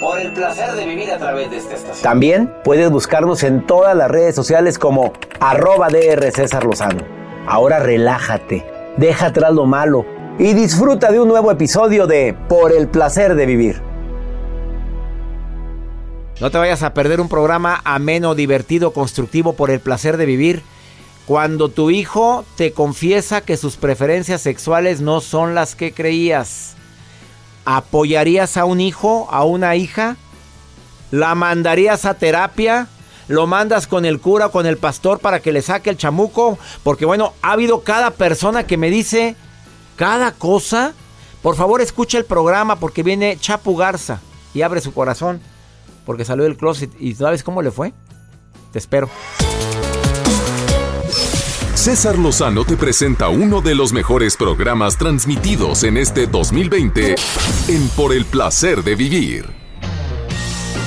Por el placer de vivir a través de esta estación. También puedes buscarnos en todas las redes sociales como arroba DR César Lozano. Ahora relájate, deja atrás lo malo y disfruta de un nuevo episodio de Por el placer de vivir. No te vayas a perder un programa ameno, divertido, constructivo por el placer de vivir. Cuando tu hijo te confiesa que sus preferencias sexuales no son las que creías. ¿Apoyarías a un hijo, a una hija? ¿La mandarías a terapia? ¿Lo mandas con el cura o con el pastor para que le saque el chamuco? Porque bueno, ha habido cada persona que me dice cada cosa. Por favor, escucha el programa porque viene Chapu Garza y abre su corazón. Porque salió del closet y ¿sabes cómo le fue? Te espero. César Lozano te presenta uno de los mejores programas transmitidos en este 2020 en Por el placer de vivir.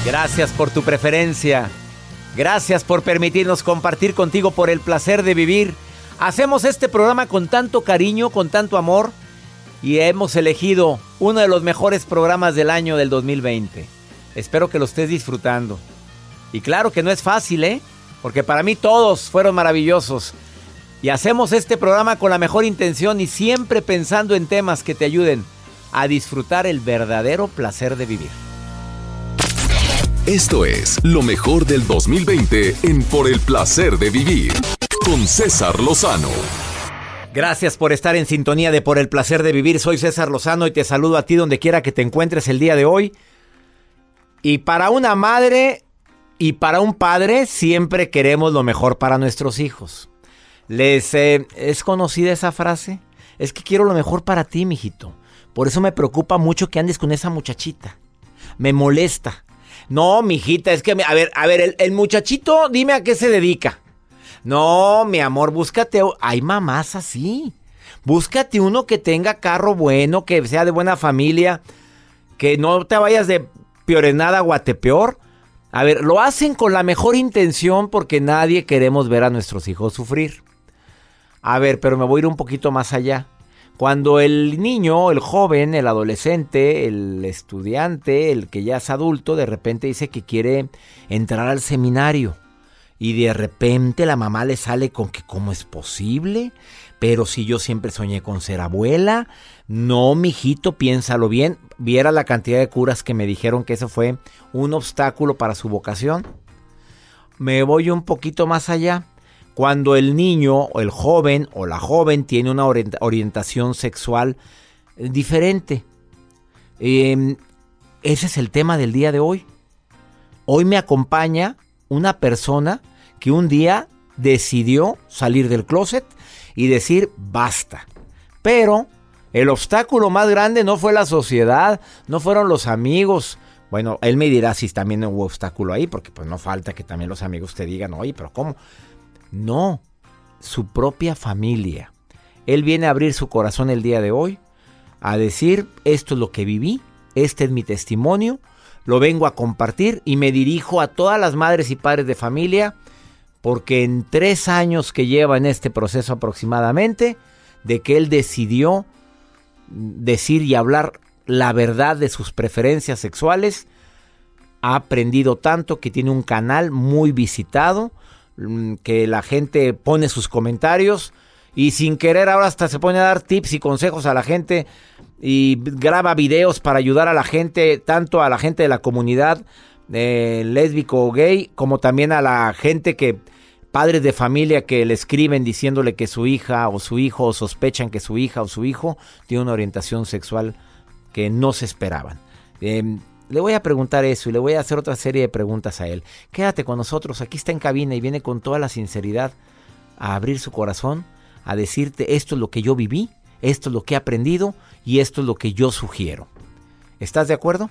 Gracias por tu preferencia. Gracias por permitirnos compartir contigo por el placer de vivir. Hacemos este programa con tanto cariño, con tanto amor y hemos elegido uno de los mejores programas del año del 2020. Espero que lo estés disfrutando. Y claro que no es fácil, ¿eh? Porque para mí todos fueron maravillosos. Y hacemos este programa con la mejor intención y siempre pensando en temas que te ayuden a disfrutar el verdadero placer de vivir. Esto es lo mejor del 2020 en Por el placer de vivir con César Lozano. Gracias por estar en sintonía de Por el placer de vivir. Soy César Lozano y te saludo a ti donde quiera que te encuentres el día de hoy. Y para una madre y para un padre siempre queremos lo mejor para nuestros hijos. Les es conocida esa frase. Es que quiero lo mejor para ti, mijito. Por eso me preocupa mucho que andes con esa muchachita. Me molesta. No, mijita, es que a ver, a ver, el, el, muchachito, dime a qué se dedica. No, mi amor, búscate. Hay mamás así. Búscate uno que tenga carro bueno, que sea de buena familia, que no te vayas de piorenada a guatepeor. A ver, lo hacen con la mejor intención porque nadie queremos ver a nuestros hijos sufrir. A ver, pero me voy a ir un poquito más allá. Cuando el niño, el joven, el adolescente, el estudiante, el que ya es adulto, de repente dice que quiere entrar al seminario. Y de repente la mamá le sale con que cómo es posible, pero si yo siempre soñé con ser abuela, no, mijito, piénsalo bien. Viera la cantidad de curas que me dijeron que eso fue un obstáculo para su vocación. Me voy un poquito más allá. Cuando el niño o el joven o la joven tiene una orientación sexual diferente. Eh, ese es el tema del día de hoy. Hoy me acompaña una persona que un día decidió salir del closet y decir basta. Pero el obstáculo más grande no fue la sociedad, no fueron los amigos. Bueno, él me dirá si también hubo obstáculo ahí, porque pues no falta que también los amigos te digan, oye, pero ¿cómo? No, su propia familia. Él viene a abrir su corazón el día de hoy, a decir, esto es lo que viví, este es mi testimonio, lo vengo a compartir y me dirijo a todas las madres y padres de familia, porque en tres años que lleva en este proceso aproximadamente, de que él decidió decir y hablar la verdad de sus preferencias sexuales, ha aprendido tanto que tiene un canal muy visitado, que la gente pone sus comentarios y sin querer ahora hasta se pone a dar tips y consejos a la gente y graba videos para ayudar a la gente, tanto a la gente de la comunidad eh, lésbico o gay, como también a la gente que, padres de familia que le escriben diciéndole que su hija o su hijo o sospechan que su hija o su hijo tiene una orientación sexual que no se esperaban. Em, le voy a preguntar eso y le voy a hacer otra serie de preguntas a él. Quédate con nosotros, aquí está en cabina y viene con toda la sinceridad a abrir su corazón, a decirte esto es lo que yo viví, esto es lo que he aprendido y esto es lo que yo sugiero. ¿Estás de acuerdo?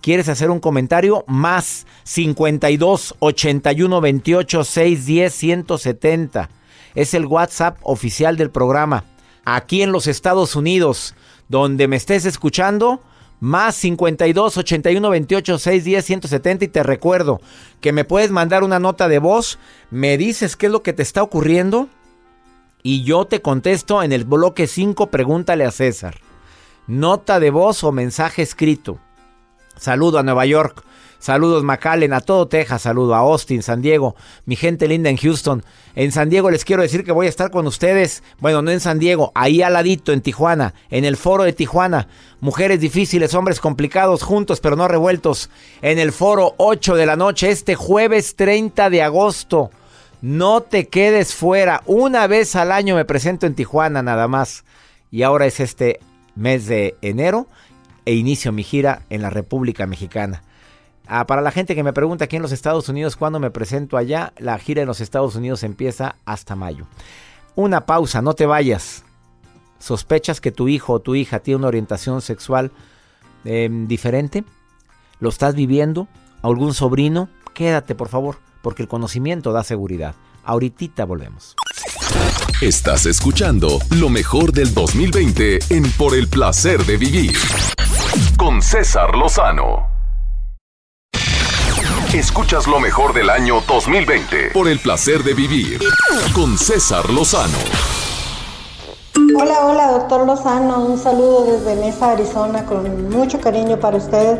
¿Quieres hacer un comentario? Más 52 81 28 610 170. Es el WhatsApp oficial del programa. Aquí en los Estados Unidos, donde me estés escuchando, más 52 81 28 610 170 y te recuerdo que me puedes mandar una nota de voz, me dices qué es lo que te está ocurriendo y yo te contesto en el bloque 5 pregúntale a César. Nota de voz o mensaje escrito. Saludo a Nueva York. Saludos McAllen, a todo Texas, saludo a Austin, San Diego, mi gente linda en Houston. En San Diego les quiero decir que voy a estar con ustedes, bueno, no en San Diego, ahí al ladito en Tijuana, en el foro de Tijuana. Mujeres difíciles, hombres complicados, juntos pero no revueltos. En el foro 8 de la noche, este jueves 30 de agosto. No te quedes fuera. Una vez al año me presento en Tijuana nada más. Y ahora es este mes de enero e inicio mi gira en la República Mexicana. Ah, para la gente que me pregunta aquí en los Estados Unidos cuándo me presento allá, la gira en los Estados Unidos empieza hasta mayo. Una pausa, no te vayas. ¿Sospechas que tu hijo o tu hija tiene una orientación sexual em, diferente? ¿Lo estás viviendo? ¿Algún sobrino? Quédate, por favor, porque el conocimiento da seguridad. Ahorita volvemos. Estás escuchando lo mejor del 2020 en Por el placer de vivir con César Lozano. Escuchas lo mejor del año 2020 por el placer de vivir con César Lozano. Hola, hola, doctor Lozano. Un saludo desde Mesa, Arizona, con mucho cariño para usted.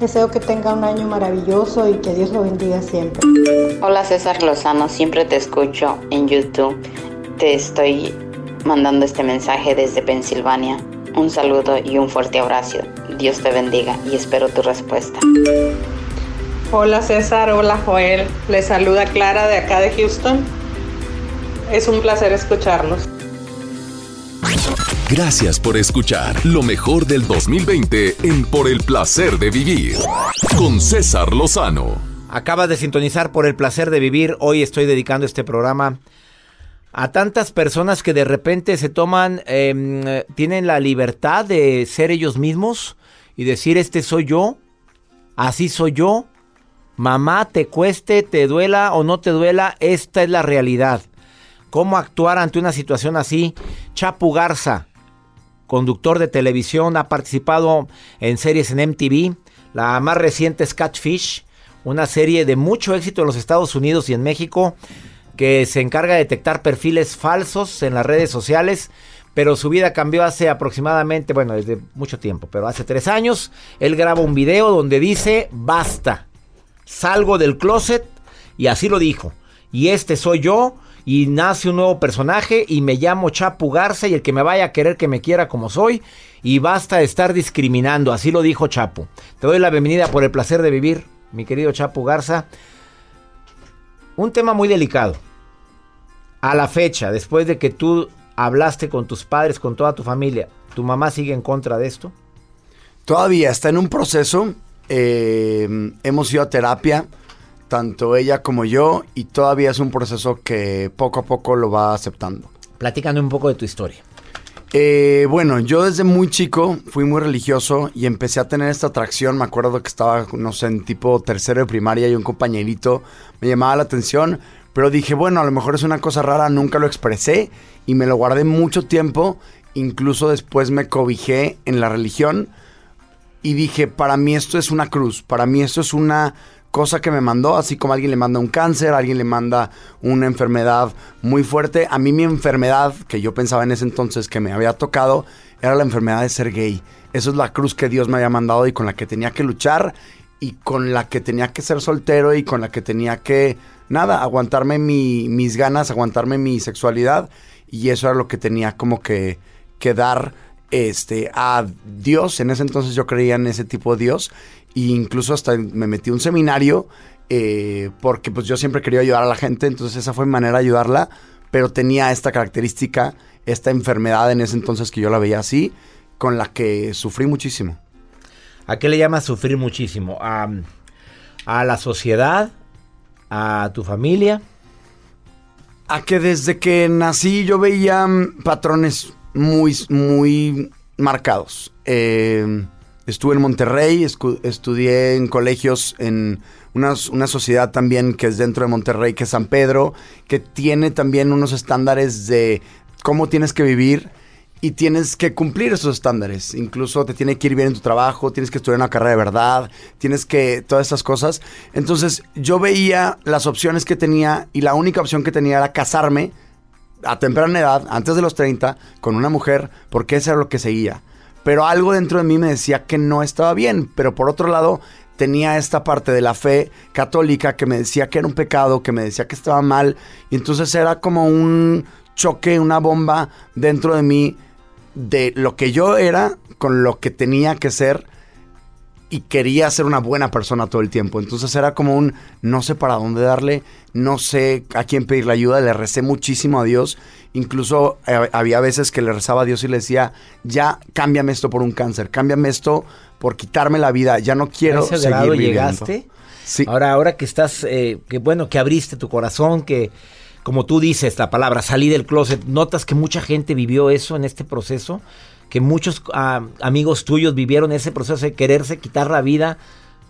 Deseo que tenga un año maravilloso y que Dios lo bendiga siempre. Hola, César Lozano. Siempre te escucho en YouTube. Te estoy mandando este mensaje desde Pensilvania. Un saludo y un fuerte abrazo. Dios te bendiga y espero tu respuesta. Hola César, hola Joel. Les saluda Clara de acá de Houston. Es un placer escucharlos. Gracias por escuchar lo mejor del 2020 en Por el placer de vivir con César Lozano. Acabas de sintonizar por el placer de vivir. Hoy estoy dedicando este programa a tantas personas que de repente se toman, em, tienen la libertad de ser ellos mismos y decir, este soy yo, así soy yo, Mamá, te cueste, te duela o no te duela, esta es la realidad. ¿Cómo actuar ante una situación así? Chapu Garza, conductor de televisión, ha participado en series en MTV. La más reciente es Catfish, una serie de mucho éxito en los Estados Unidos y en México que se encarga de detectar perfiles falsos en las redes sociales. Pero su vida cambió hace aproximadamente, bueno, desde mucho tiempo, pero hace tres años. Él graba un video donde dice, basta salgo del closet y así lo dijo. Y este soy yo y nace un nuevo personaje y me llamo Chapu Garza y el que me vaya a querer que me quiera como soy y basta de estar discriminando, así lo dijo Chapu. Te doy la bienvenida por el placer de vivir, mi querido Chapu Garza. Un tema muy delicado. A la fecha, después de que tú hablaste con tus padres, con toda tu familia, ¿tu mamá sigue en contra de esto? Todavía está en un proceso eh, hemos ido a terapia, tanto ella como yo, y todavía es un proceso que poco a poco lo va aceptando. Platícame un poco de tu historia. Eh, bueno, yo desde muy chico fui muy religioso y empecé a tener esta atracción. Me acuerdo que estaba, no sé, en tipo tercero de primaria y un compañerito me llamaba la atención. Pero dije, bueno, a lo mejor es una cosa rara, nunca lo expresé y me lo guardé mucho tiempo. Incluso después me cobijé en la religión y dije, para mí esto es una cruz, para mí esto es una cosa que me mandó, así como alguien le manda un cáncer, alguien le manda una enfermedad muy fuerte. A mí mi enfermedad, que yo pensaba en ese entonces que me había tocado, era la enfermedad de ser gay. Eso es la cruz que Dios me había mandado y con la que tenía que luchar y con la que tenía que ser soltero y con la que tenía que, nada, aguantarme mis ganas, aguantarme mi sexualidad y eso era lo que tenía como que, que dar este, a Dios. En ese entonces yo creía en ese tipo de Dios. E incluso hasta me metí a un seminario eh, porque pues yo siempre quería ayudar a la gente. Entonces esa fue mi manera de ayudarla. Pero tenía esta característica, esta enfermedad en ese entonces que yo la veía así, con la que sufrí muchísimo. ¿A qué le llamas sufrir muchísimo? ¿A, a la sociedad? ¿A tu familia? A que desde que nací yo veía mm, patrones muy, muy marcados. Eh, Estuve en Monterrey, estudié en colegios en una, una sociedad también que es dentro de Monterrey, que es San Pedro, que tiene también unos estándares de cómo tienes que vivir y tienes que cumplir esos estándares. Incluso te tiene que ir bien en tu trabajo, tienes que estudiar una carrera de verdad, tienes que todas esas cosas. Entonces yo veía las opciones que tenía y la única opción que tenía era casarme a temprana edad, antes de los 30, con una mujer, porque eso era lo que seguía. Pero algo dentro de mí me decía que no estaba bien, pero por otro lado tenía esta parte de la fe católica que me decía que era un pecado, que me decía que estaba mal, y entonces era como un choque, una bomba dentro de mí de lo que yo era con lo que tenía que ser y quería ser una buena persona todo el tiempo. Entonces era como un no sé para dónde darle, no sé a quién pedirle ayuda, le recé muchísimo a Dios. Incluso eh, había veces que le rezaba a Dios y le decía, ya cámbiame esto por un cáncer, cámbiame esto por quitarme la vida, ya no quiero ¿A ese seguir grado viviendo". llegaste? Sí. Ahora, ahora que estás, eh, que bueno, que abriste tu corazón, que como tú dices la palabra, salí del closet, notas que mucha gente vivió eso en este proceso, que muchos ah, amigos tuyos vivieron ese proceso de quererse quitar la vida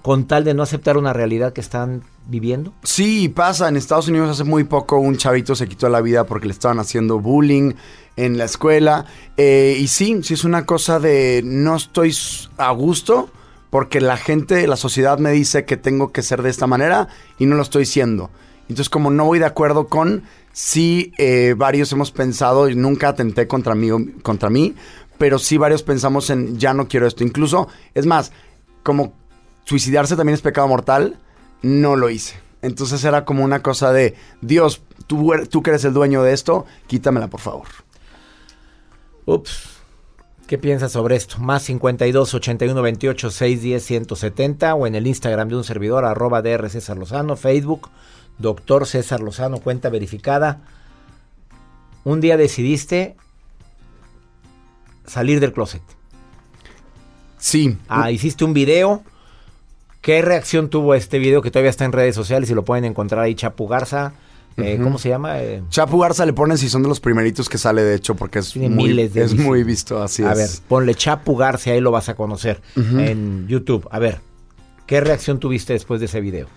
con tal de no aceptar una realidad que están viviendo. Sí, pasa. En Estados Unidos hace muy poco un chavito se quitó la vida porque le estaban haciendo bullying en la escuela. Eh, y sí, sí es una cosa de no estoy a gusto porque la gente, la sociedad me dice que tengo que ser de esta manera y no lo estoy siendo. Entonces, como no voy de acuerdo con, sí, eh, varios hemos pensado, y nunca atenté contra mí, contra mí, pero sí varios pensamos en ya no quiero esto. Incluso, es más, como suicidarse también es pecado mortal, no lo hice. Entonces era como una cosa de, Dios, tú, tú que eres el dueño de esto, quítamela por favor. Ups. ¿Qué piensas sobre esto? Más 52 81 28 610 170 o en el Instagram de un servidor, arroba DR César Lozano, Facebook, doctor César Lozano, cuenta verificada. Un día decidiste salir del closet. Sí. Ah, hiciste un video. ¿Qué reacción tuvo este video que todavía está en redes sociales y lo pueden encontrar ahí Chapu Garza? Eh. ¿Cómo se llama? Eh, Chapu Garza le ponen si son de los primeritos que sale, de hecho, porque es, muy, miles de es visitas. muy visto, así a es. ver, ponle Chapu Garza, ahí lo vas a conocer en YouTube. A ver, ¿qué reacción tuviste después de ese video?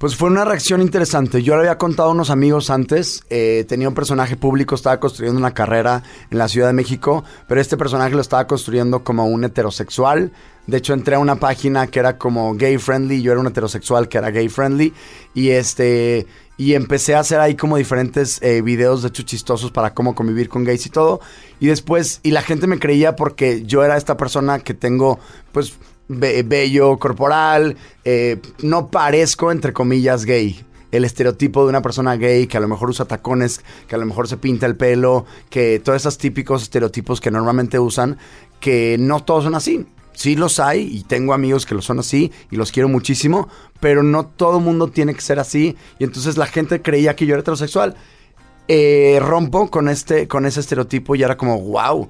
Pues fue una reacción interesante. Yo le había contado a unos amigos antes. eh, tenía un personaje público, estaba construyendo una carrera en la Ciudad de México, pero este personaje lo estaba construyendo como un heterosexual. De hecho, entré a una página que era como gay friendly. Yo era un heterosexual que era gay friendly. Y este. Y empecé a hacer ahí como diferentes eh, videos de hecho chistosos para cómo convivir con gays y todo. Y después, y la gente me creía porque yo era esta persona que tengo, pues, be- bello corporal, eh, no parezco, entre comillas, gay. El estereotipo de una persona gay que a lo mejor usa tacones, que a lo mejor se pinta el pelo, que todos esos típicos estereotipos que normalmente usan, que no todos son así. Sí los hay y tengo amigos que lo son así y los quiero muchísimo, pero no todo mundo tiene que ser así y entonces la gente creía que yo era heterosexual. Eh, rompo con este con ese estereotipo y era como wow.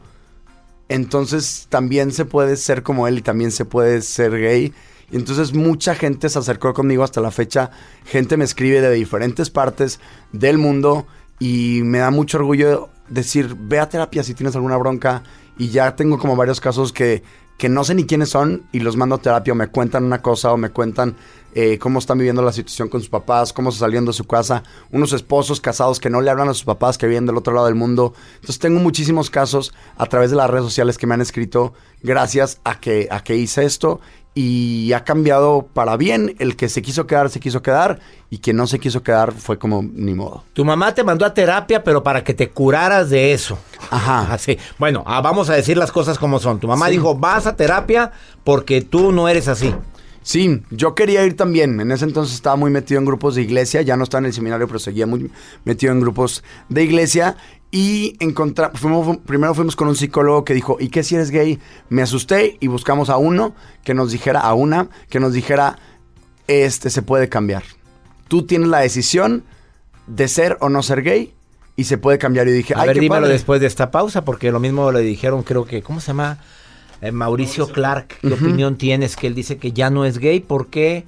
Entonces también se puede ser como él y también se puede ser gay. Y entonces mucha gente se acercó conmigo hasta la fecha. Gente me escribe de diferentes partes del mundo y me da mucho orgullo decir, ve a terapia si tienes alguna bronca. Y ya tengo como varios casos que, que no sé ni quiénes son y los mando a terapia o me cuentan una cosa o me cuentan eh, cómo están viviendo la situación con sus papás, cómo se salieron de su casa, unos esposos casados que no le hablan a sus papás que viven del otro lado del mundo. Entonces tengo muchísimos casos a través de las redes sociales que me han escrito gracias a que, a que hice esto y ha cambiado para bien. El que se quiso quedar, se quiso quedar y quien no se quiso quedar fue como ni modo. Tu mamá te mandó a terapia, pero para que te curaras de eso. Ajá. Así. Bueno, ah, vamos a decir las cosas como son. Tu mamá Sí. dijo, vas a terapia porque tú no eres así. Sí, yo quería ir también. En ese entonces estaba muy metido en grupos de iglesia. Ya no estaba en el seminario, pero seguía muy metido en grupos de iglesia. Y encontra- fuimos- primero fuimos con un psicólogo que dijo, ¿y qué si eres gay? Me asusté y buscamos a uno que nos dijera, a una, que nos dijera, este se puede cambiar. Tú tienes la decisión de ser o no ser gay y se puede cambiar. Y dije, A ay, ver, qué dímelo padre". después de esta pausa, porque lo mismo le dijeron, creo que, ¿cómo se llama? Eh, Mauricio Clark, ¿qué opinión tienes? Que él dice que ya no es gay, ¿por qué?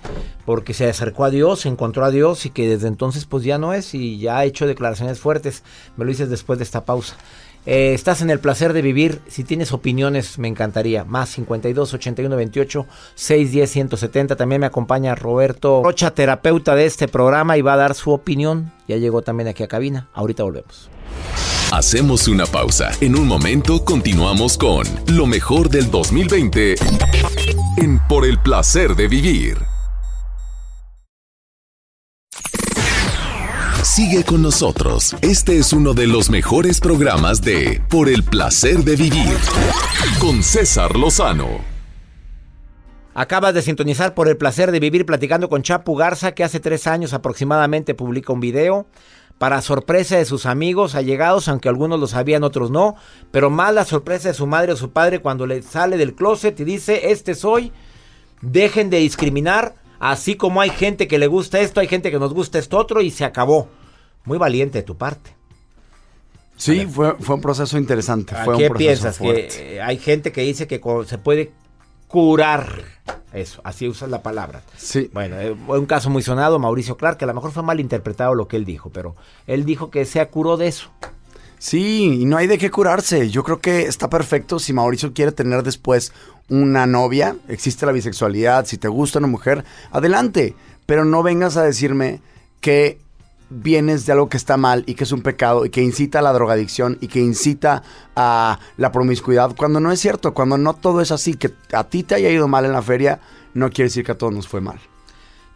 Porque se acercó a Dios, se encontró a Dios y que desde entonces pues ya no es y ya ha hecho declaraciones fuertes. Me lo dices después de esta pausa. Eh, estás en el placer de vivir. Si tienes opiniones, me encantaría. Más 52 81 28 610 170. También me acompaña Roberto Rocha, terapeuta de este programa, y va a dar su opinión. Ya llegó también aquí a cabina. Ahorita volvemos. Hacemos una pausa. En un momento continuamos con lo mejor del 2020 en Por el placer de vivir. Sigue con nosotros. Este es uno de los mejores programas de Por el placer de vivir con César Lozano. Acabas de sintonizar por el placer de vivir platicando con Chapu Garza, que hace tres años aproximadamente publica un video para sorpresa de sus amigos, allegados, aunque algunos lo sabían, otros no, pero más la sorpresa de su madre o su padre cuando le sale del closet y dice, este soy, dejen de discriminar, así como hay gente que le gusta esto, hay gente que nos gusta esto otro y se acabó. Muy valiente de tu parte. Sí, fue, fue un proceso interesante. Fue ¿Qué un proceso piensas? fuerte. Que hay gente que dice que se puede curar. Eso, así usas la palabra. Sí. Bueno, eh, fue un caso muy sonado, Mauricio Clark, que a lo mejor fue mal interpretado lo que él dijo, pero él dijo que se curó de eso. Sí, y no hay de qué curarse. Yo creo que está perfecto si Mauricio quiere tener después una novia. Existe la bisexualidad. Si te gusta una mujer, adelante. Pero no vengas a decirme que vienes de algo que está mal y que es un pecado y que incita a la drogadicción y que incita a la promiscuidad cuando no es cierto, cuando no todo es así, que a ti te haya ido mal en la feria, no quiere decir que a todos nos fue mal.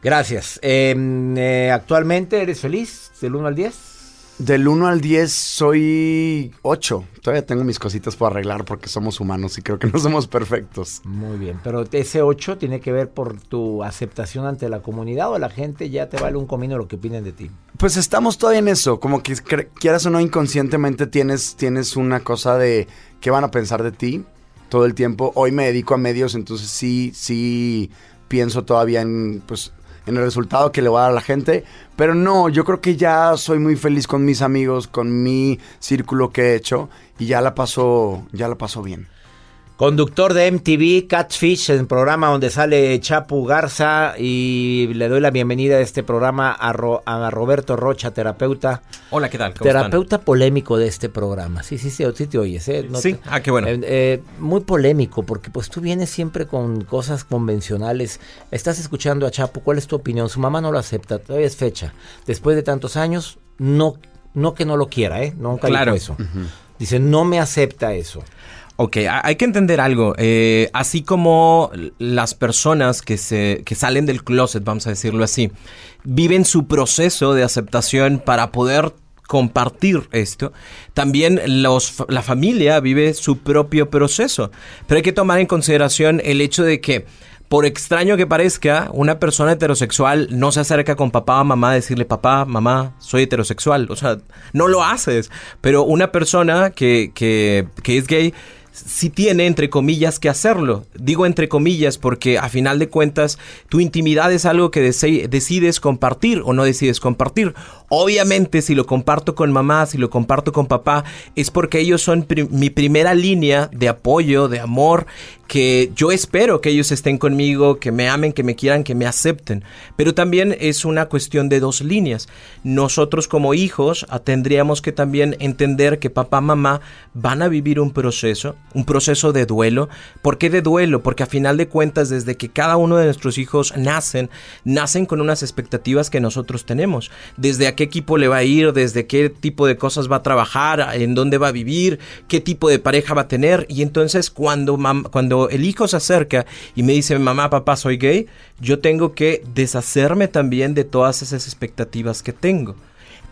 Gracias. Eh, eh, ¿Actualmente eres feliz del 1 al 10? Del 1 al 10 soy 8. Todavía tengo mis cositas por arreglar porque somos humanos y creo que no somos perfectos. Muy bien, pero ese 8 tiene que ver por tu aceptación ante la comunidad o la gente ya te vale un comino lo que opinen de ti. Pues estamos todavía en eso, como que quieras o no inconscientemente tienes, tienes una cosa de qué van a pensar de ti todo el tiempo. Hoy me dedico a medios, entonces sí, sí pienso todavía en, pues, en el resultado que le voy a dar a la gente. Pero no, yo creo que ya soy muy feliz con mis amigos, con mi círculo que he hecho y ya la paso, ya la paso bien. Conductor de MTV Catfish, el programa donde sale Chapu Garza y le doy la bienvenida a este programa a, Ro- a Roberto Rocha, terapeuta. Hola, ¿qué tal? ¿Cómo Terapeuta polémico de este programa. Sí, sí, sí, sí te oyes, ¿eh? No Sí, te- ah, qué bueno. Eh, eh, muy polémico porque pues tú vienes siempre con cosas convencionales. Estás escuchando a Chapu, ¿cuál es tu opinión? Su mamá no lo acepta, todavía es fecha. Después de tantos años, no, no que no lo quiera, ¿eh? Nunca Claro. dijo eso. Dice, no me acepta eso. Ok, ha- hay que entender algo. eh, así como las personas que, se, que salen del closet, vamos a decirlo así, viven su proceso de aceptación para poder compartir esto, también los, la familia vive su propio proceso. Pero hay que tomar en consideración el hecho de que, por extraño que parezca, una persona heterosexual no se acerca con papá o mamá a decirle, papá, mamá, soy heterosexual. O sea, no lo haces. Pero una persona que, que, que es gay sí tiene, entre comillas, que hacerlo. Digo entre comillas porque a final de cuentas tu intimidad es algo que decides compartir o no decides compartir. Obviamente si lo comparto con mamá, si lo comparto con papá, es porque ellos son mi primera línea de apoyo, de amor, que yo espero que ellos estén conmigo, que me amen, que me quieran, que me acepten. Pero también es una cuestión de dos líneas. Nosotros como hijos ah, tendríamos que también entender que papá, mamá van a vivir un proceso, un proceso de duelo. ¿Por qué de duelo? Porque a final de cuentas, desde que cada uno de nuestros hijos nacen, nacen con unas expectativas que nosotros tenemos. Desde qué equipo le va a ir, desde qué tipo de cosas va a trabajar, en dónde va a vivir, qué tipo de pareja va a tener. Y entonces cuando, cuando el hijo se acerca y me dice, mamá, papá, soy gay, yo tengo que deshacerme también de todas esas expectativas que tengo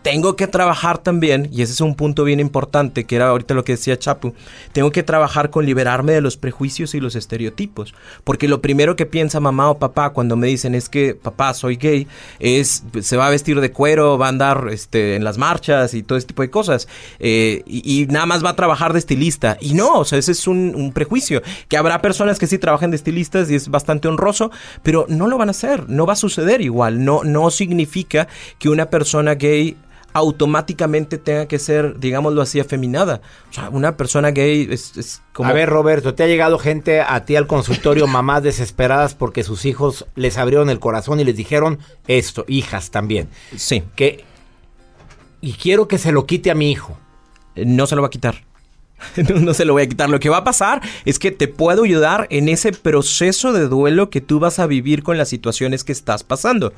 tengo que trabajar también, y ese es un punto bien importante, que era ahorita lo que decía Chapu, tengo que trabajar con liberarme de los prejuicios y los estereotipos, porque lo primero que piensa mamá o papá cuando me dicen es que papá soy gay, es se va a vestir de cuero, va a andar este, en las marchas y todo ese tipo de cosas, eh, y, nada más va a trabajar de estilista, y no, o sea, ese es un, un prejuicio, que habrá personas que sí trabajan de estilistas y es bastante honroso, pero no lo van a hacer, no va a suceder igual, no, no significa que una persona gay automáticamente tenga que ser, digámoslo así, afeminada. O sea, una persona gay es, como... A ver, Roberto, ¿te ha llegado gente a ti al consultorio, mamás desesperadas porque sus hijos les abrieron el corazón y les dijeron esto, hijas también? Sí. Que... Y quiero que se lo quite a mi hijo. No se lo va a quitar. no, se lo voy a quitar. Lo que va a pasar es que te puedo ayudar en ese proceso de duelo que tú vas a vivir con las situaciones que estás pasando.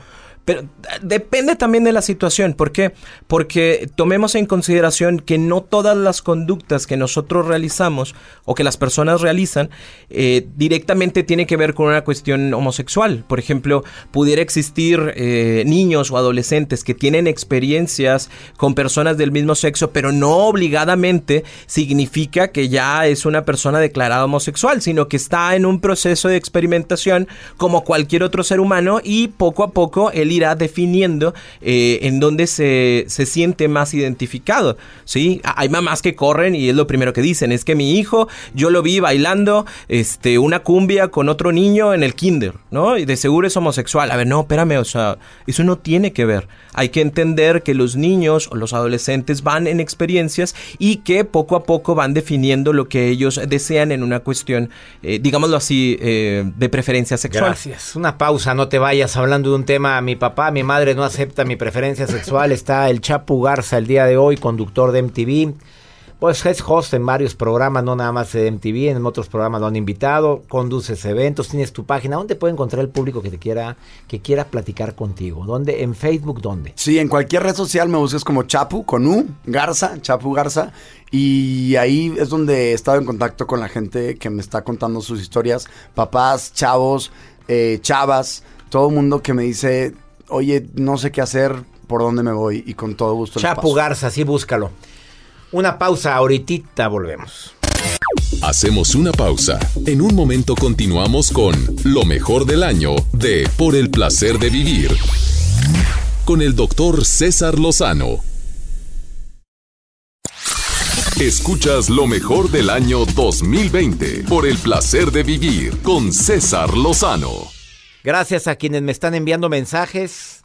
Pero depende también de la situación. ¿Por qué? Porque tomemos en consideración que no todas las conductas que nosotros realizamos o que las personas realizan eh, directamente tienen que ver con una cuestión homosexual. Por ejemplo, pudiera existir eh, niños o adolescentes que tienen experiencias con personas del mismo sexo, pero no obligadamente significa que ya es una persona declarada homosexual, sino que está en un proceso de experimentación como cualquier otro ser humano y poco a poco el irá definiendo eh, en dónde se, se, siente más identificado. ¿sí? Hay mamás que corren y es lo primero que dicen, es que mi hijo, yo lo vi bailando este, una cumbia con otro niño en el kinder, ¿no? Y de seguro es homosexual. A ver, no, espérame, o sea, eso no tiene que ver. Hay que entender que los niños o los adolescentes van en experiencias y que poco a poco van definiendo lo que ellos desean en una cuestión, eh, digámoslo así, eh, de preferencia sexual. Gracias. Una pausa, no te vayas hablando de un tema. Mi papá, mi madre no acepta mi preferencia sexual. Está el Chapu Garza el día de hoy, conductor de MTV. Pues es host en varios programas, no nada más de MTV, en otros programas lo han invitado, conduces eventos, tienes tu página. ¿Dónde puede encontrar el público que te quiera, que quiera platicar contigo? ¿Dónde? ¿En Facebook dónde? Sí, en cualquier red social me busques como Chapu, con U, Garza, Chapu Garza. Y ahí es donde he estado en contacto con la gente que me está contando sus historias. Papás, chavos, eh, chavas, todo el mundo que me dice, oye, no sé qué hacer, por dónde me voy. Y con todo gusto. Chapu Garza, sí, búscalo. Una pausa, ahorita volvemos. Hacemos una pausa. En un momento continuamos con lo mejor del año de Por el placer de vivir. Con el doctor César Lozano. Escuchas lo mejor del año 2020 por el placer de vivir con César Lozano. Gracias a quienes me están enviando mensajes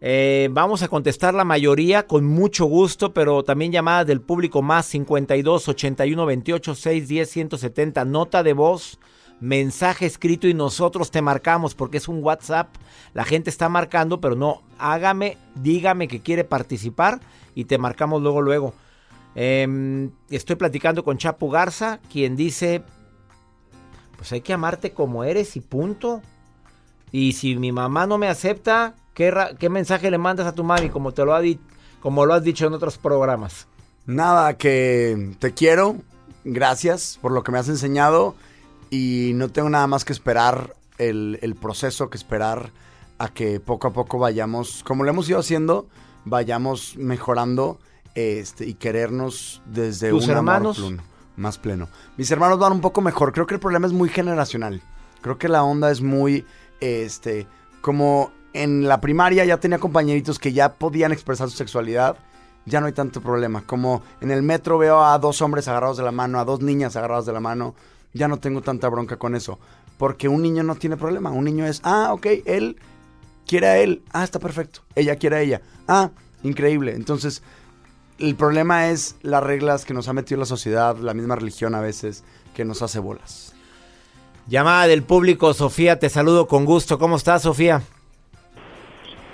eh, vamos a contestar la mayoría con mucho gusto, pero también llamadas del público más 52 81 28 6 10 170. Nota de voz, mensaje escrito y nosotros te marcamos porque es un WhatsApp. La gente está marcando, pero no, hágame, dígame que quiere participar y te marcamos luego, luego. Em, estoy platicando con Chapo Garza, quien dice: Pues hay que amarte como eres y punto. Y si mi mamá no me acepta, ¿Qué, mensaje le mandas a tu mami como, te lo ha como lo has dicho en otros programas? Nada, que te quiero, gracias por lo que me has enseñado y no tengo nada más que esperar el, proceso, que esperar a que poco a poco vayamos, como lo hemos ido haciendo, vayamos mejorando este, y querernos desde un hermanos? amor más pleno. Mis hermanos van un poco mejor, creo que el problema es muy generacional. Creo que la onda es muy, este, como en la primaria ya tenía compañeritos que ya podían expresar su sexualidad, ya no hay tanto problema. Como en el metro veo a dos hombres agarrados de la mano, a dos niñas agarradas de la mano, ya no tengo tanta bronca con eso. Porque un niño no tiene problema. Un niño es, ah, ok, él quiere a él. Ah, está perfecto. Ella quiere a ella. Ah, increíble. Entonces, el problema es las reglas que nos ha metido la sociedad, la misma religión a veces, que nos hace bolas. Llamada del público, Sofía, te saludo con gusto. ¿Cómo estás, Sofía?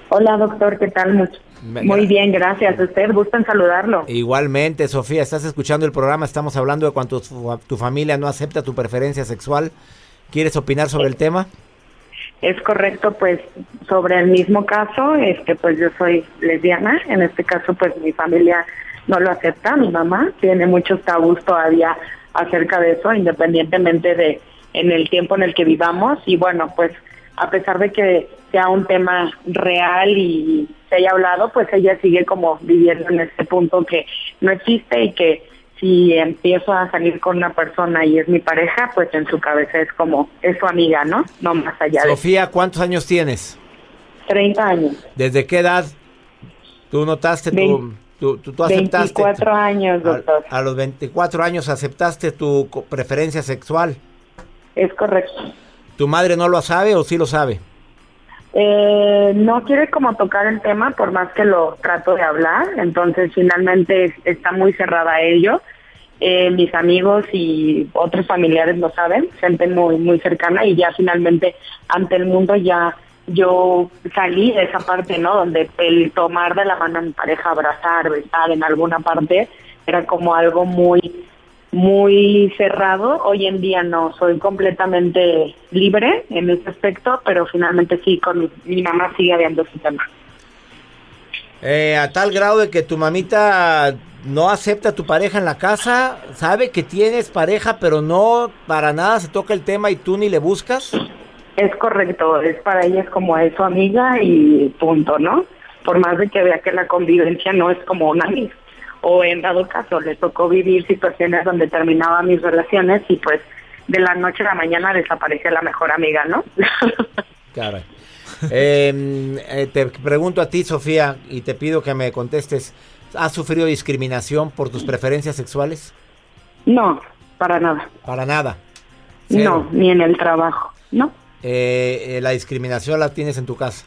Hola, doctor, ¿qué tal? Muy bien, gracias. ¿Usted gusta en saludarlo? Igualmente, Sofía, estás escuchando el programa, estamos hablando de cuando tu, familia no acepta tu preferencia sexual. ¿Quieres opinar sobre el tema? Es correcto, pues sobre el mismo caso, este, pues yo soy lesbiana, en este caso pues mi familia no lo acepta, mi mamá tiene muchos tabús todavía acerca de eso, independientemente de en el tiempo en el que vivamos y bueno, pues a pesar de que sea un tema real y se haya hablado, pues ella sigue como viviendo en este punto que no existe y que si empiezo a salir con una persona y es mi pareja, pues en su cabeza es como, es su amiga, ¿no? No más allá de... Sofía, ¿cuántos años tienes? 30 años. ¿Desde qué edad tú notaste tu... Tú, tú, aceptaste 24 años, doctor. A, a los 24 años aceptaste tu preferencia sexual. Es correcto. ¿Tu madre no lo sabe o sí lo sabe? Eh, no quiere como tocar el tema por más que lo trato de hablar, entonces finalmente es- está muy cerrada a ello. Eh, mis amigos y otros familiares lo saben, gente muy muy cercana y ya finalmente ante el mundo ya yo salí de esa parte, ¿no? Donde el tomar de la mano a mi pareja, abrazar, besar en alguna parte era como algo muy muy cerrado. Hoy en día no, soy completamente libre en ese aspecto, pero finalmente sí, con mi, mi mamá sigue habiendo ese tema. Eh, a tal grado de que tu mamita no acepta a tu pareja en la casa, sabe que tienes pareja, pero no para nada se toca el tema y tú ni le buscas. Es correcto, es para ella es como es su amiga y punto, ¿no? Por más de que vea que la convivencia no es como una amiga. O en dado caso, le tocó vivir situaciones donde terminaba mis relaciones y pues de la noche a la mañana desaparece la mejor amiga, ¿no? Caray. Eh, eh, te pregunto a ti, Sofía, y te pido que me contestes. ¿Has sufrido discriminación por tus preferencias sexuales? no, para nada. Para nada. No, ni en el trabajo, ¿no? Eh, eh, la discriminación la tienes en tu casa.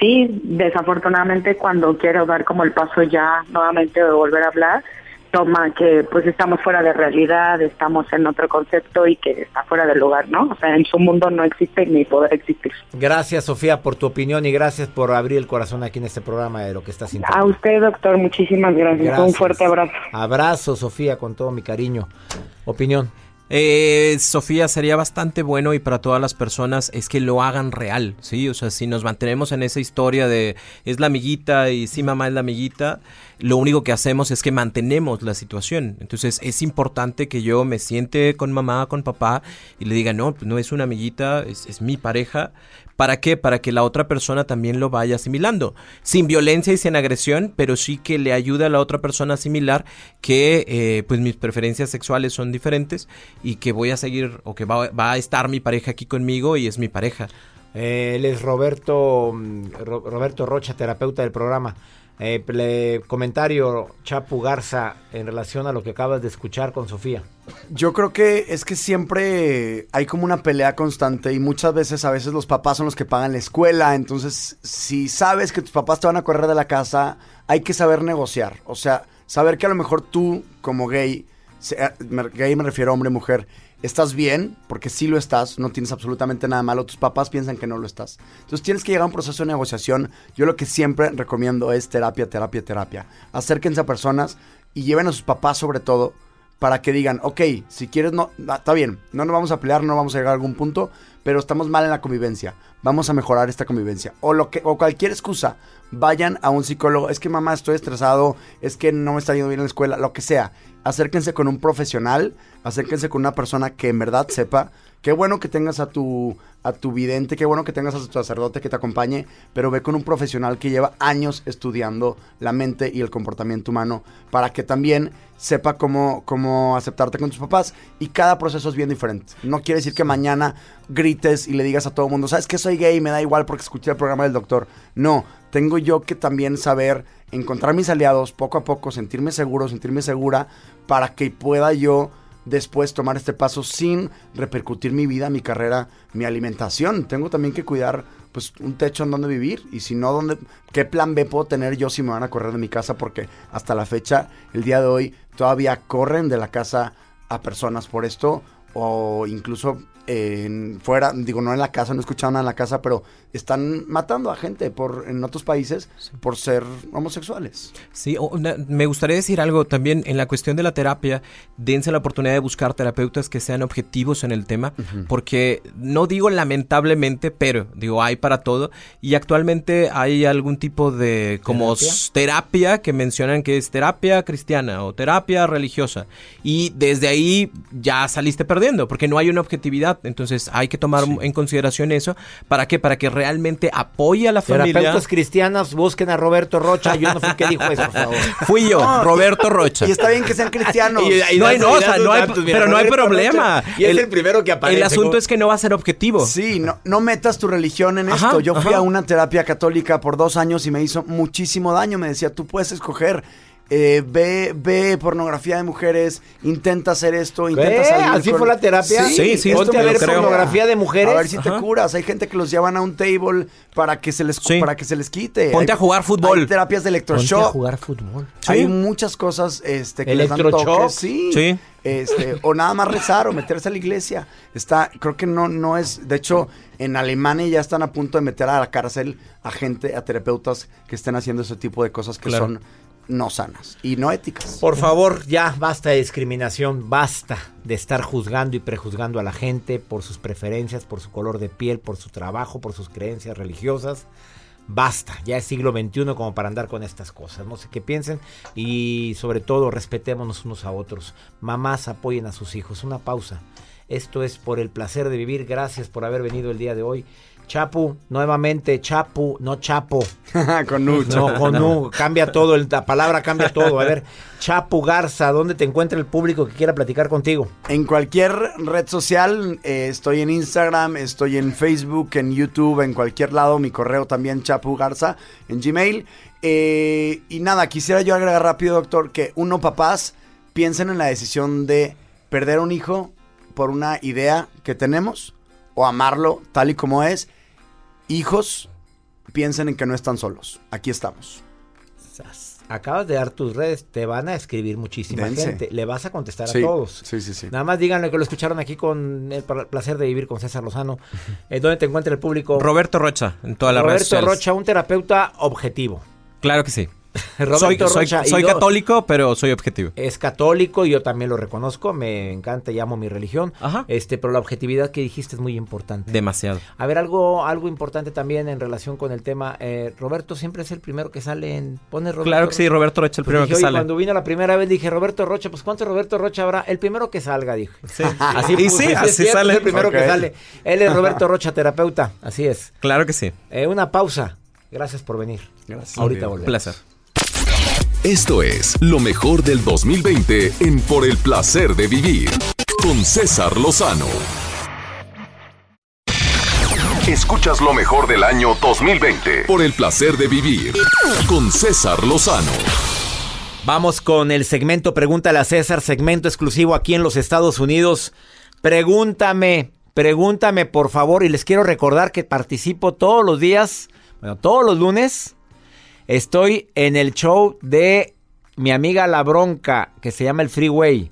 Sí, desafortunadamente cuando quiero dar como el paso ya nuevamente de volver a hablar, toma que pues estamos fuera de realidad, estamos en otro concepto y que está fuera del lugar, ¿no? O sea, en su mundo no existe ni poder existir. Gracias, Sofía, por tu opinión y gracias por abrir el corazón aquí en este programa de lo que estás sintiendo. A usted, doctor, muchísimas gracias. Un Gracias. fuerte abrazo. Abrazo, Sofía, con todo mi cariño. Opinión. Eh, Sofía, sería bastante bueno y para todas las personas es que lo hagan real, ¿sí? O sea, si nos mantenemos en esa historia de es la amiguita y sí, mamá es la amiguita, lo único que hacemos es que mantenemos la situación. Entonces es importante que yo me siente con mamá, con papá y le diga, no, pues no es una amiguita, es, mi pareja. ¿Para qué? Para que la otra persona también lo vaya asimilando. Sin violencia y sin agresión, pero sí que le ayude a la otra persona a asimilar que eh, pues mis preferencias sexuales son diferentes y que voy a seguir o que va, a estar mi pareja aquí conmigo y es mi pareja. Eh, él es Roberto, mm, Ro- Roberto Rocha, terapeuta del programa. Eh, comentario, Chapu Garza, en relación a lo que acabas de escuchar con Sofía. Yo creo que es que siempre hay como una pelea constante y muchas veces a veces los papás son los que pagan la escuela, entonces si sabes que tus papás te van a correr de la casa, hay que saber negociar, o sea, saber que a lo mejor tú como gay, gay me refiero a hombre mujer, estás bien, porque sí lo estás, no tienes absolutamente nada malo, tus papás piensan que no lo estás. Entonces tienes que llegar a un proceso de negociación. Yo lo que siempre recomiendo es terapia, terapia, terapia. Acérquense a personas y lleven a sus papás sobre todo para que digan, ok, si quieres, no, ah, está bien, no nos vamos a pelear, no vamos a llegar a algún punto, pero estamos mal en la convivencia, vamos a mejorar esta convivencia. O, lo que, o cualquier excusa, vayan a un psicólogo, es que mamá estoy estresado, es que no me está yendo bien en la escuela, lo que sea. Acérquense con un profesional, acérquense con una persona que en verdad sepa. Qué bueno que tengas a tu, a tu vidente, qué bueno que tengas a tu sacerdote que te acompañe, pero ve con un profesional que lleva años estudiando la mente y el comportamiento humano para que también sepa cómo, cómo aceptarte con tus papás. Y cada proceso es bien diferente. No quiere decir que mañana grites y le digas a todo el mundo, ¿sabes que soy gay? Me da igual porque escuché el programa del doctor. No, tengo yo que también saber encontrar mis aliados poco a poco, sentirme seguro, sentirme segura, para que pueda yo después tomar este paso sin repercutir mi vida, mi carrera, mi alimentación. Tengo también que cuidar pues un techo en donde vivir y si no, ¿dónde, ¿qué plan B puedo tener yo si me van a correr de mi casa? Porque hasta la fecha, el día de hoy, todavía corren de la casa a personas por esto o incluso en, fuera, digo, no en la casa, no he escuchado nada en la casa, pero están matando a gente por en otros países por ser homosexuales. Sí, me gustaría decir algo también en la cuestión de la terapia. Dense la oportunidad de buscar terapeutas que sean objetivos en el tema, porque no digo lamentablemente, pero digo hay para todo. Y actualmente hay algún tipo de como terapia que mencionan que es terapia cristiana o terapia religiosa. Y desde ahí ya saliste perdiendo, porque no hay una objetividad. Entonces hay que tomar en consideración eso. ¿Para qué? Para que realmente apoye a la familia. Terapeutas cristianos, busquen a Roberto Rocha. Yo no fui el que dijo eso, por favor. Fui yo, No, Roberto Rocha. Y está bien que sean cristianos. No hay, no, o sea, no hay- pero no hay problema. Y es el primero que aparece. El asunto como- es que no va a ser objetivo. Sí, no, no metas tu religión en Ajá, esto. Yo fui ajá. a una terapia católica por dos años y me hizo muchísimo daño. Me decía, tú puedes escoger. Eh, ve, ve pornografía de mujeres, intenta hacer esto, intenta ¿Qué? salir. ¿Así con- fue la terapia? Sí, sí, esto Ponte a ver creo. pornografía de mujeres. A ver si te curas. Hay gente que los llevan a un table para que se les, Sí. para que se les quite. Ponte Hay- a jugar fútbol. Hay terapias de Ponte a electroshock. jugar fútbol. Hay Sí. muchas cosas este, que les dan toques, Sí. Sí. Este, o nada más rezar o meterse a la iglesia. Está, creo que no, no es. De hecho, en Alemania ya están a punto de meter a la cárcel a gente, a terapeutas que estén haciendo ese tipo de cosas que Claro. son no sanas y no éticas. Por favor, ya basta de discriminación, basta de estar juzgando y prejuzgando a la gente por sus preferencias, por su color de piel, por su trabajo, por sus creencias religiosas. Basta, ya es siglo XXI como para andar con estas cosas. No sé qué piensen y sobre todo respetémonos unos a otros. Mamás apoyen a sus hijos. Una pausa. Esto es por el placer de vivir. Gracias por haber venido el día de hoy. Chapu, nuevamente, Chapu, no Chapo. Con mucho. No, con U, cambia todo, la palabra cambia todo. A ver, Chapu Garza, ¿dónde te encuentra el público que quiera platicar contigo? En cualquier red social, eh, estoy en Instagram, estoy en Facebook, en YouTube, en cualquier lado. Mi correo también, Chapu Garza, en Gmail. Eh, y nada, quisiera yo agregar rápido, doctor, que uno, papás, piensen en la decisión de perder un hijo por una idea que tenemos o amarlo tal y como es. Hijos, piensen en que no están solos. Aquí estamos. Acabas de dar tus redes, te van a escribir muchísima Dense. gente. Le vas a contestar Sí, a todos. sí, sí, sí. Nada más díganle que lo escucharon aquí con el pla- placer de vivir con César Lozano. Eh, ¿Dónde te encuentra el público? Roberto Rocha, en todas las redes Roberto. Rocha, un terapeuta objetivo. Claro que sí. Roberto soy soy, Rocha, y soy católico, pero soy objetivo. Es católico y yo también lo reconozco, me encanta y amo mi religión. Ajá. Este, pero la objetividad que dijiste es muy importante. Demasiado. A ver, algo, algo importante también en relación con el tema. eh, Roberto siempre es el primero que sale en. Pone Roberto. Claro que sí, Roberto Rocha, el Pues primero dije, que sale. Cuando vino la primera vez dije, Roberto Rocha, pues ¿cuánto Roberto Rocha habrá? El primero que salga. Así, Y puse, sí, así cierto, sale. Es el primero que sale. Él es Roberto Rocha, terapeuta. Así es. Claro que sí. Eh, una pausa. Gracias por venir. Gracias. Ahorita Un volvemos. placer. Esto es lo mejor del 2020 en Por el placer de vivir con César Lozano. Escuchas lo mejor del año 2020 por el placer de vivir con César Lozano. Vamos con el segmento Pregúntale a César, segmento exclusivo aquí en los Estados Unidos. Pregúntame, pregúntame por favor y les quiero recordar que participo todos los días, bueno, todos los lunes. Estoy en el show de mi amiga La Bronca, que se llama El Freeway,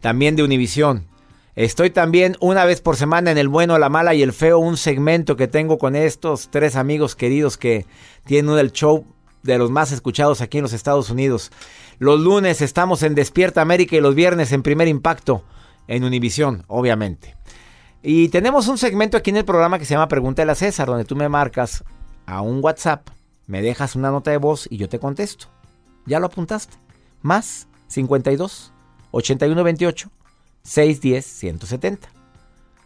también de Univisión. Estoy también una vez por semana en El Bueno, la Mala y el Feo, un segmento que tengo con estos tres amigos queridos que tienen el show de los más escuchados aquí en los Estados Unidos. Los lunes estamos en Despierta América y los viernes en Primer Impacto en Univisión, obviamente. Y tenemos un segmento aquí en el programa que se llama Pregúntale a César, donde tú me marcas a un WhatsApp, me dejas una nota de voz y yo te contesto. ¿Ya lo apuntaste? Más 52 81 28 610 170.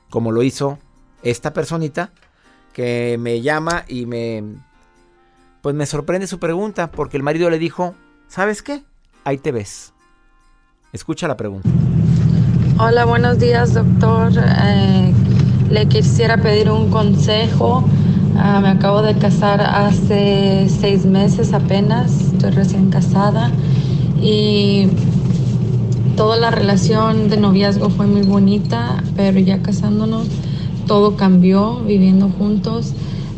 Como lo hizo esta personita que me llama y me pues me sorprende su pregunta porque el marido le dijo, ¿sabes qué? Ahí te ves. Escucha la pregunta. Hola, buenos días, doctor. Eh, le quisiera pedir un consejo. Ah, me acabo de casar hace seis meses apenas, estoy recién casada y toda la relación de noviazgo fue muy bonita, pero ya casándonos todo cambió, viviendo juntos.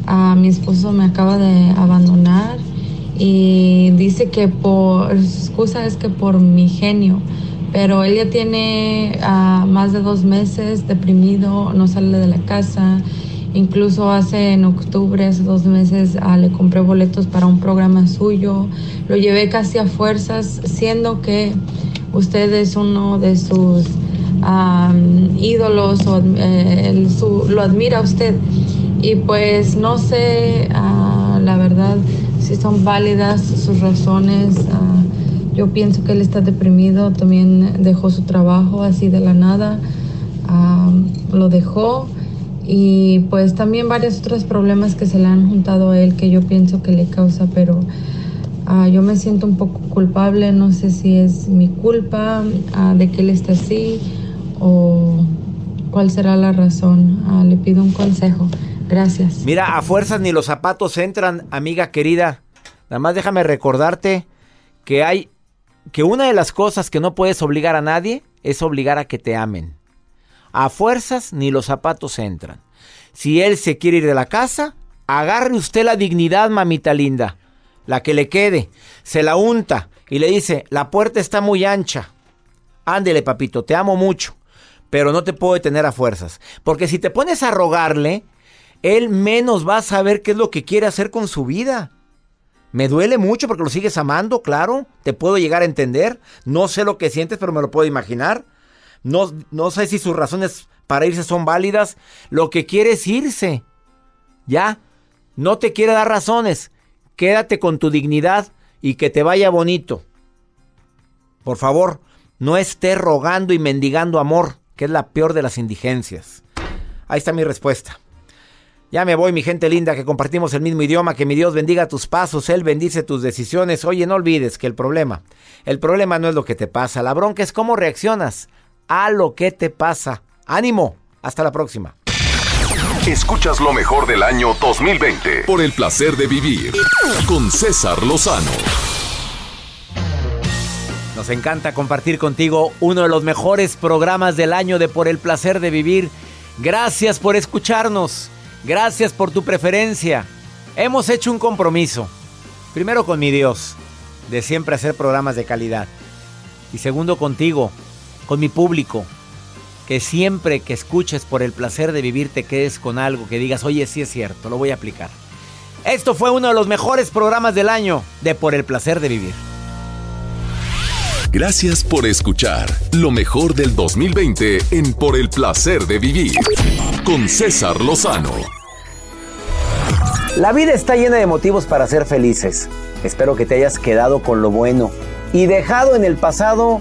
Ah, mi esposo me acaba de abandonar y dice que por, su excusa es que por mi genio, pero él ya tiene ah, más de dos meses deprimido, no sale de la casa. Incluso hace en octubre, hace dos meses, ah, le compré boletos para un programa suyo. Lo llevé casi a fuerzas, siendo que usted es uno de sus am, ídolos, o, eh, su- lo admira usted. Y pues no sé, ah, la verdad, si son válidas sus razones. ah, yo pienso que él está deprimido, también dejó su trabajo así de la nada, ah, lo dejó. Y pues también varios otros problemas que se le han juntado a él que yo pienso que le causa, pero ah, yo me siento un poco culpable, no sé si es mi culpa ah, de que él esté así o cuál será la razón. Ah, le pido un consejo. Gracias. Mira, a fuerzas ni los zapatos entran, amiga querida. Nada más déjame recordarte que hay que una de las cosas que no puedes obligar a nadie es obligar a que te amen. A fuerzas ni los zapatos entran. Si él se quiere ir de la casa, agarre usted la dignidad, mamita linda, la que le quede, se la unta y le dice, la puerta está muy ancha. Ándele, papito, te amo mucho, pero no te puedo detener a fuerzas. Porque si te pones a rogarle, él menos va a saber qué es lo que quiere hacer con su vida. Me duele mucho porque lo sigues amando, claro. Te puedo llegar a entender. No sé lo que sientes, pero me lo puedo imaginar. No, no sé si sus razones para irse son válidas. Lo que quiere es irse. Ya. No te quiere dar razones. Quédate con tu dignidad y que te vaya bonito. Por favor, no estés rogando y mendigando amor, que es la peor de las indigencias. Ahí está mi respuesta. Ya me voy, mi gente linda, que compartimos el mismo idioma, que mi Dios bendiga tus pasos, Él bendice tus decisiones. Oye, no olvides que el problema, el problema no es lo que te pasa, la bronca es cómo reaccionas a lo que te pasa. Ánimo, hasta la próxima. Escuchas lo mejor del año 2020 por el placer de vivir con César Lozano. Nos encanta compartir contigo uno de los mejores programas del año de Por el placer de vivir. Gracias por escucharnos. Gracias por tu preferencia. Hemos hecho un compromiso. Primero con mi Dios, de siempre hacer programas de calidad. Y segundo contigo, con mi público. Que siempre que escuches por el placer de vivir te quedes con algo, que digas, oye, sí es cierto, lo voy a aplicar. Esto fue uno de los mejores programas del año de Por el placer de vivir. Gracias por escuchar lo mejor del 2020 en Por el placer de vivir con César Lozano. La vida está llena de motivos para ser felices. Espero que te hayas quedado con lo bueno y dejado en el pasado